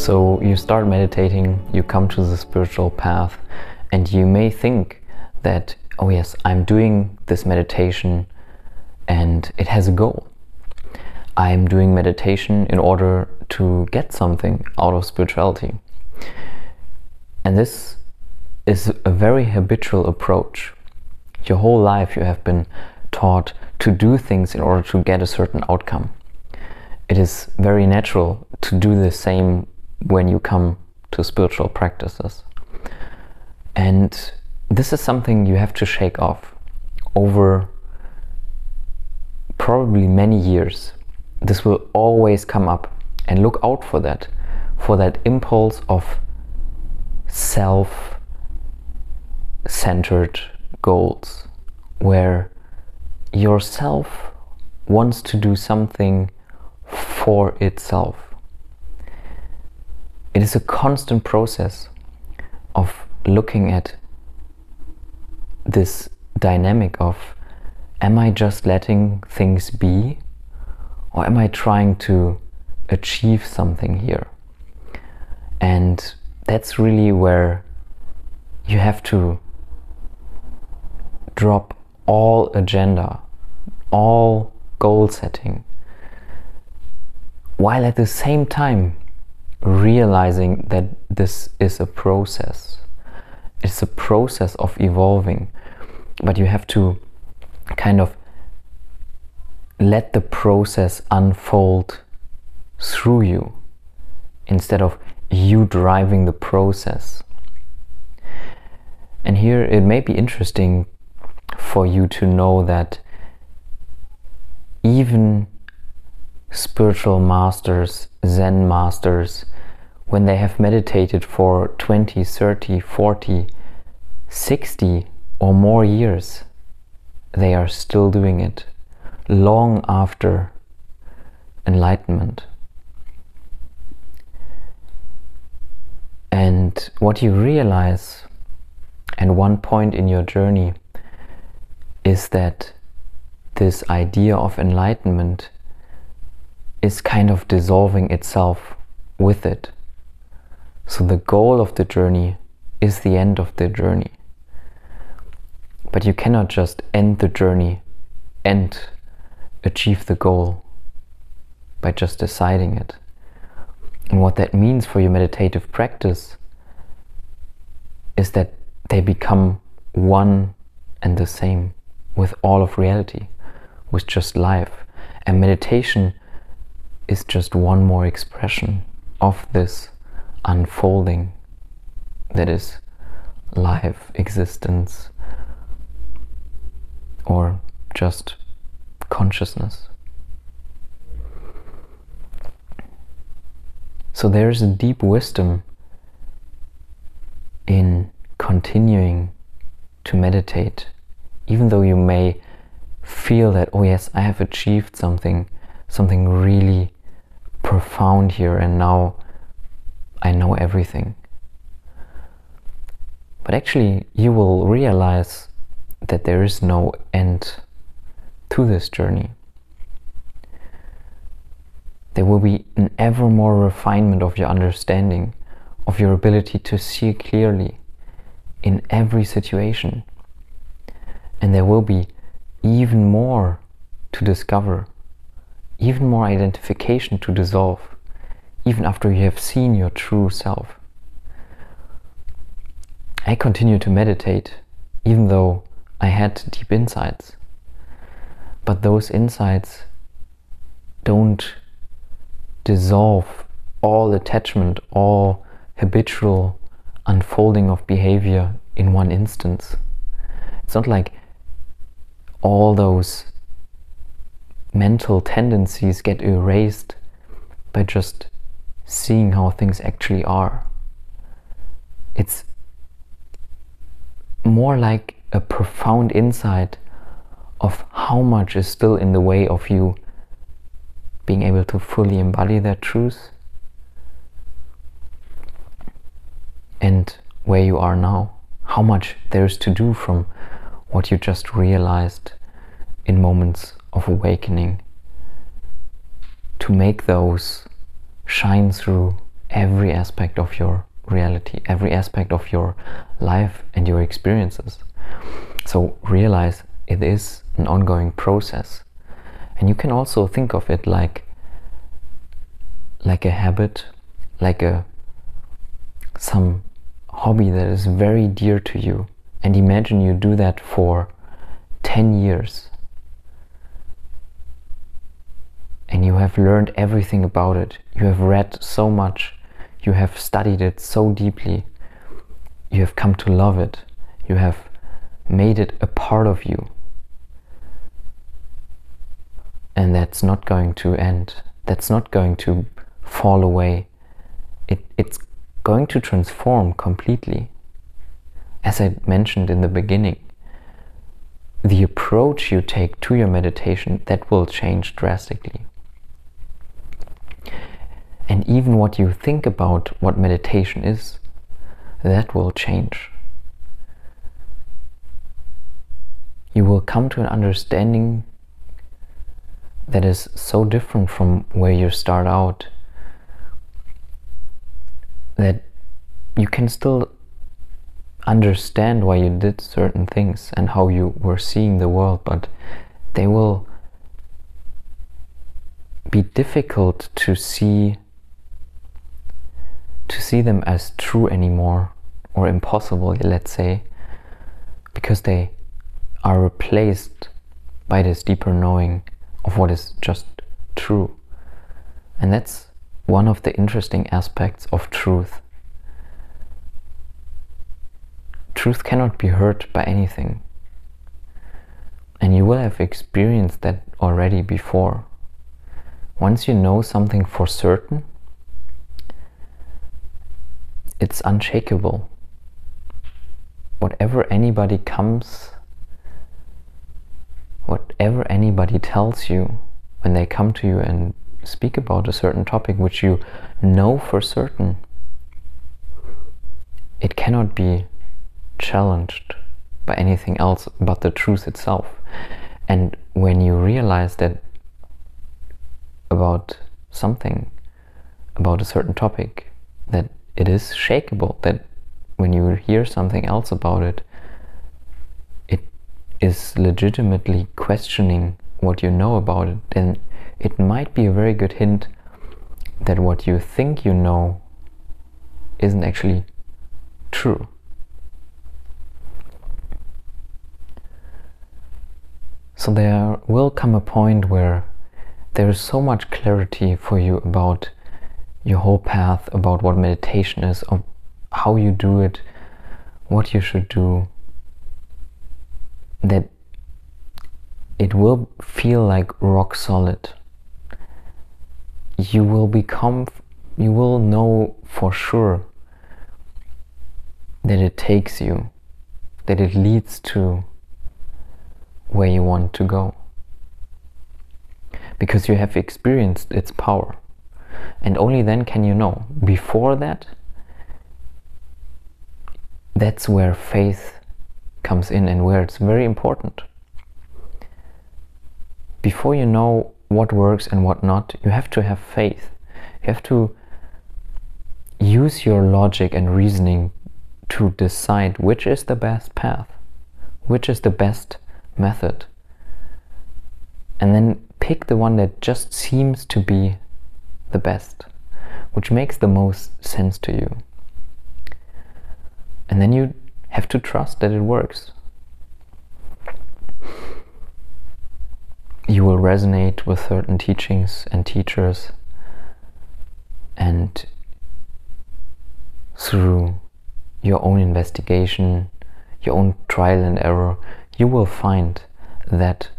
So you start meditating, you come to the spiritual path, and you may think that, oh, yes, I'm doing this meditation and it has a goal. I'm doing meditation in order to get something out of spirituality. And this is a very habitual approach. Your whole life you have been taught to do things in order to get a certain outcome. It is very natural to do the same when you come to spiritual practices. And this is something you have to shake off over probably many years. This will always come up and look out for that, for that impulse of self centered goals where yourself wants to do something for itself. It is a constant process of looking at this dynamic of am I just letting things be or am I trying to achieve something here? And that's really where you have to drop all agenda, all goal setting, while at the same time realizing that this is a process. It's a process of evolving, but you have to kind of let the process unfold through you instead of you driving the process. And here it may be interesting for you to know that even spiritual masters, Zen masters, when they have meditated for 20, 30, 40, 60 or more years, they are still doing it long after enlightenment. And what you realize, and one point in your journey, is that this idea of enlightenment is kind of dissolving itself with it. So the goal of the journey is the end of the journey. But you cannot just end the journey and achieve the goal by just deciding it. And what that means for your meditative practice is that they become one and the same with all of reality, with just life. And meditation is just one more expression of this unfolding that is life, existence, or just consciousness. So there is a deep wisdom in continuing to meditate, even though you may feel that, oh, yes, I have achieved something, something really profound here, and now I know everything. But actually, you will realize that there is no end to this journey. There will be an ever more refinement of your understanding, of your ability to see clearly in every situation. And there will be even more to discover even more identification to dissolve, even after you have seen your true self. I continue to meditate, even though I had deep insights. But those insights don't dissolve all attachment, all habitual unfolding of behavior in one instance. It's not like all those mental tendencies get erased by just seeing how things actually are. It's more like a profound insight of how much is still in the way of you being able to fully embody that truth and where you are now. How much there's to do from what you just realized in moments of awakening to make those shine through every aspect of your reality, every aspect of your life and your experiences. So realize it is an ongoing process. And you can also think of it like like a habit, like a some hobby that is very dear to you. And imagine you do that for 10 years. And you have learned everything about it. You have read so much. You have studied it so deeply. You have come to love it. You have made it a part of you. And that's not going to end. That's not going to fall away. It, it's going to transform completely. As I mentioned in the beginning, the approach you take to your meditation that will change drastically. And even what you think about what meditation is, that will change. You will come to an understanding that is so different from where you start out that you can still understand why you did certain things and how you were seeing the world, but they will be difficult to see to see them as true anymore or impossible let's say because they are replaced by this deeper knowing of what is just true and that's one of the interesting aspects of truth. Truth cannot be hurt by anything. And you will have experienced that already before. Once you know something for certain, it's unshakable. Whatever anybody comes, whatever anybody tells you when they come to you and speak about a certain topic which you know for certain, it cannot be challenged by anything else but the truth itself. And when you realize that about something, about a certain topic, that it is shakable, that when you hear something else about it, it is legitimately questioning what you know about it, then it might be a very good hint that what you think you know isn't actually true. So there will come a point where there is so much clarity for you about your whole path, about what meditation is, of how you do it, what you should do, that it will feel like rock solid you will become, you will know for sure that it takes you, that it leads to where you want to go. Because you have experienced its power. And only then can you know. Before that, that's where faith comes in and where it's very important. Before you know what works and what not, you have to have faith. You have to use your logic and reasoning to decide which is the best path, which is the best method. And then pick the one that just seems to be the best, which makes the most sense to you. And then you have to trust that it works. you will resonate with certain teachings and teachers, and through your own investigation, your own trial and error, you will find that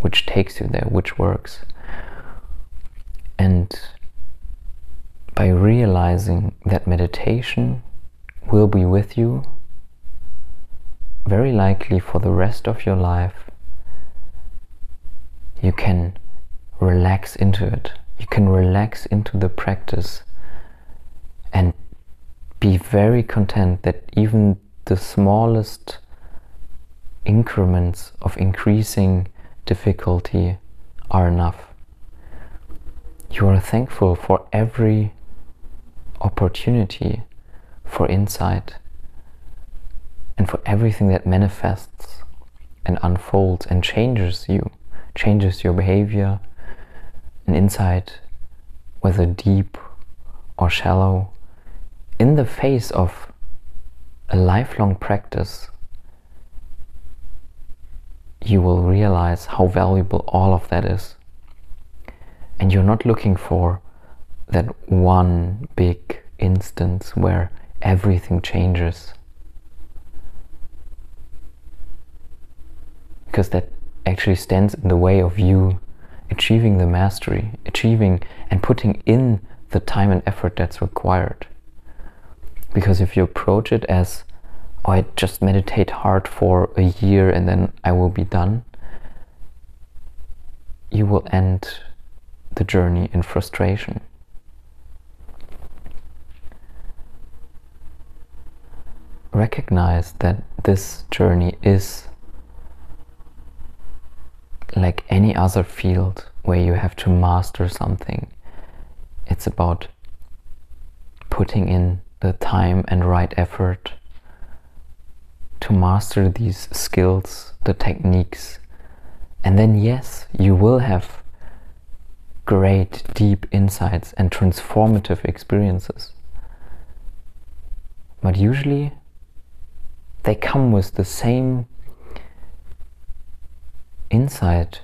which takes you there, which works. And by realizing that meditation will be with you, very likely for the rest of your life, you can relax into it. You can relax into the practice and be very content that even the smallest increments of increasing difficulty are enough. You are thankful for every opportunity for insight and for everything that manifests and unfolds and changes you, changes your behavior, and insight, whether deep or shallow, in the face of a lifelong practice, you will realize how valuable all of that is. And you're not looking for that one big instance where everything changes. Because that actually stands in the way of you achieving the mastery, achieving and putting in the time and effort that's required. Because if you approach it as, oh, I just meditate hard for a year and then I will be done, you will end the journey in frustration. Recognize that this journey is like any other field where you have to master something. It's about putting in the time and right effort to master these skills, the techniques. And then, yes, you will have great, deep insights and transformative experiences. But usually, they come with the same insight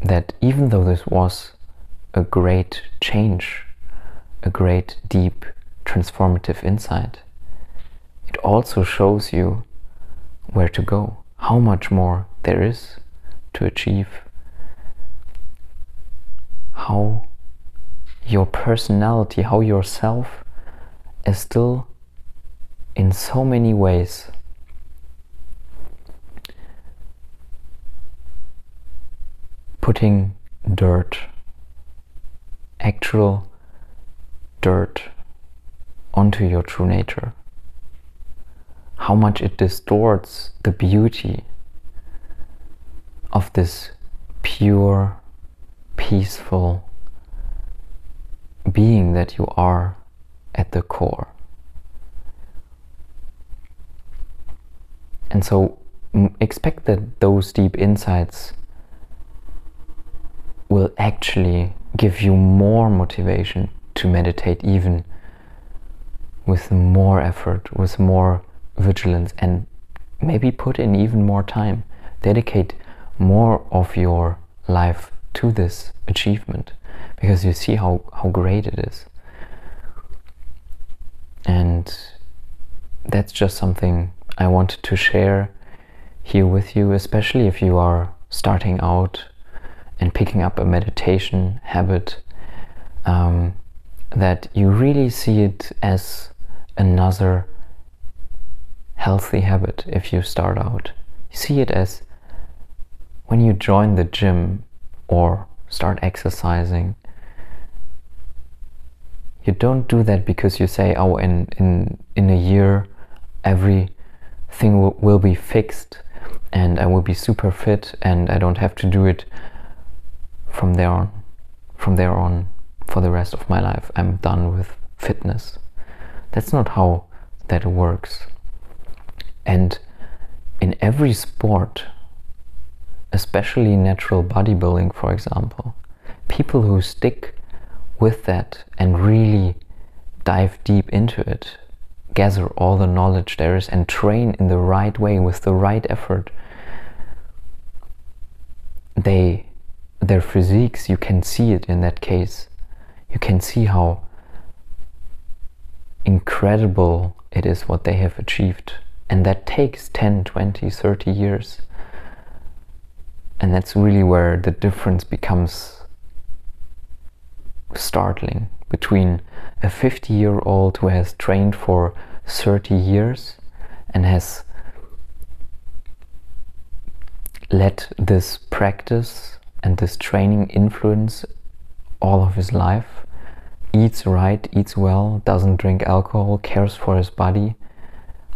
that even though this was a great change, a great, deep, transformative insight, it also shows you where to go, how much more there is to achieve, how your personality, how yourself is still in so many ways putting dirt, actual dirt, onto your true nature. How much it distorts the beauty of this pure, peaceful being that you are at the core. And so expect that those deep insights will actually give you more motivation to meditate even with more effort, with more vigilance, and maybe put in even more time. Dedicate more of your life to this achievement because you see how, how great it is. And that's just something I wanted to share here with you, especially if you are starting out and picking up a meditation habit, um, that you really see it as another healthy habit if you start out. You see it as when you join the gym or start exercising. You don't do that because you say, oh, in, in, in a year, everything will, will be fixed and I will be super fit and I don't have to do it from there on from there on for the rest of my life. I'm done with fitness. That's not how that works. And in every sport especially natural bodybuilding for example people who stick with that and really dive deep into it gather all the knowledge there is and train in the right way with the right effort they their physiques, you can see it in that case. You can see how incredible it is what they have achieved. And that takes 10, 20, 30 years. And that's really where the difference becomes startling between a 50 year old who has trained for 30 years and has let this practice and this training influence all of his life eats right eats well doesn't drink alcohol cares for his body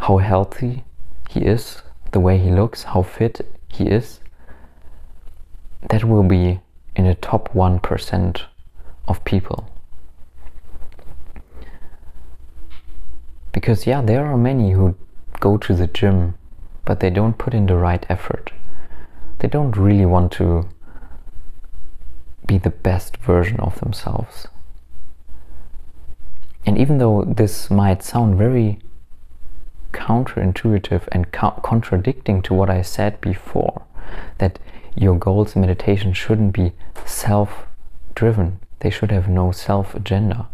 how healthy he is the way he looks how fit he is that will be in the top 1% of people Because, yeah, there are many who go to the gym, but they don't put in the right effort. They don't really want to be the best version of themselves. And even though this might sound very counterintuitive and co- contradicting to what I said before, that your goals in meditation shouldn't be self driven, they should have no self agenda.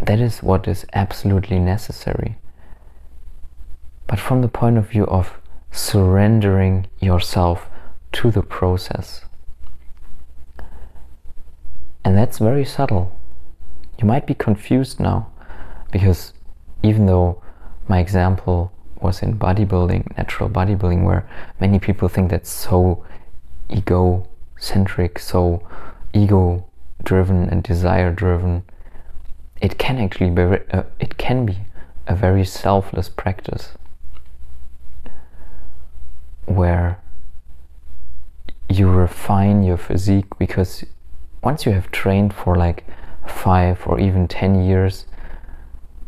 That is what is absolutely necessary. But from the point of view of surrendering yourself to the process. And that's very subtle. You might be confused now because even though my example was in bodybuilding, natural bodybuilding, where many people think that's so egocentric, so ego driven and desire driven, it can actually be uh, it can be a very selfless practice where you refine your physique because once you have trained for like five or even 10 years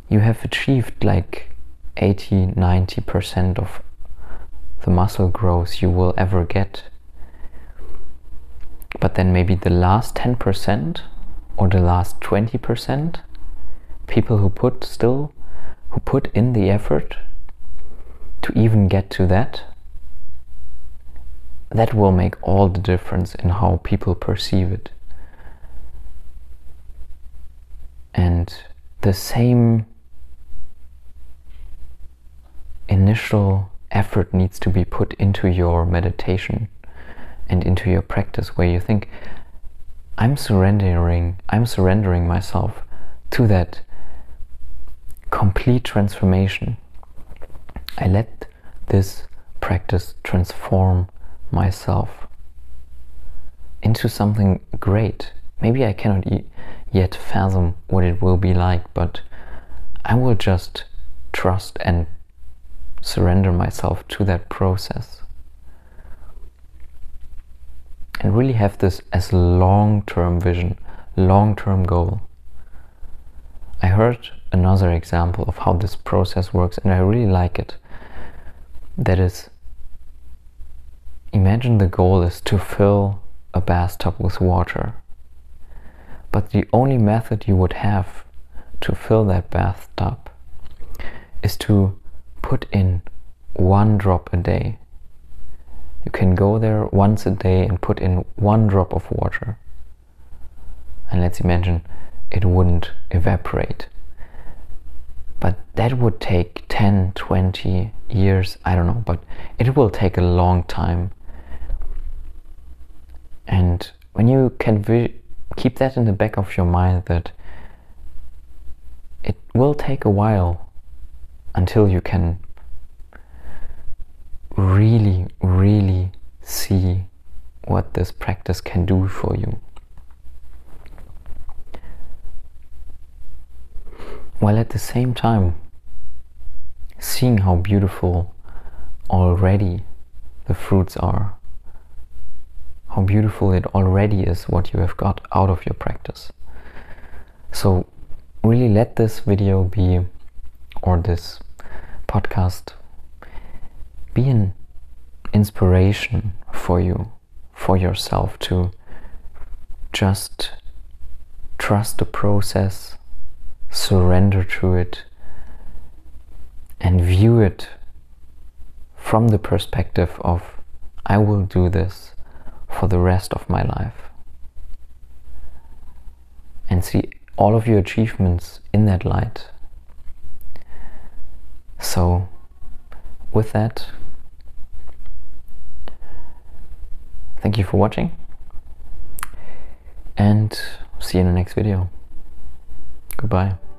you have achieved like 80 90% of the muscle growth you will ever get. But then maybe the last 10% or the last 20% people who put still who put in the effort to even get to that that will make all the difference in how people perceive it. And the same initial effort needs to be put into your meditation and into your practice where you think i'm surrendering i'm surrendering myself to that complete transformation. I let this practice transform myself into something great. Maybe i cannot e- yet fathom what it will be like but i will just trust and surrender myself to that process. And really have this as a long term vision, long term goal. I heard another example of how this process works and I really like it. That is, imagine the goal is to fill a bathtub with water. But the only method you would have to fill that bathtub is to put in one drop a day. You can go there once a day and put in one drop of water. And let's imagine it wouldn't evaporate. But that would take 10, 20 years, I don't know, but it will take a long time. And when you can vi- keep that in the back of your mind that it will take a while until you can really, really see what this practice can do for you. While at the same time, seeing how beautiful already the fruits are, how beautiful it already is what you have got out of your practice. So, really let this video be or this podcast be an inspiration for you, for yourself to just trust the process, surrender to it, and view it from the perspective of I will do this for the rest of my life. And see all of your achievements in that light. So, with that, thank you for watching and see you in the next video. Goodbye.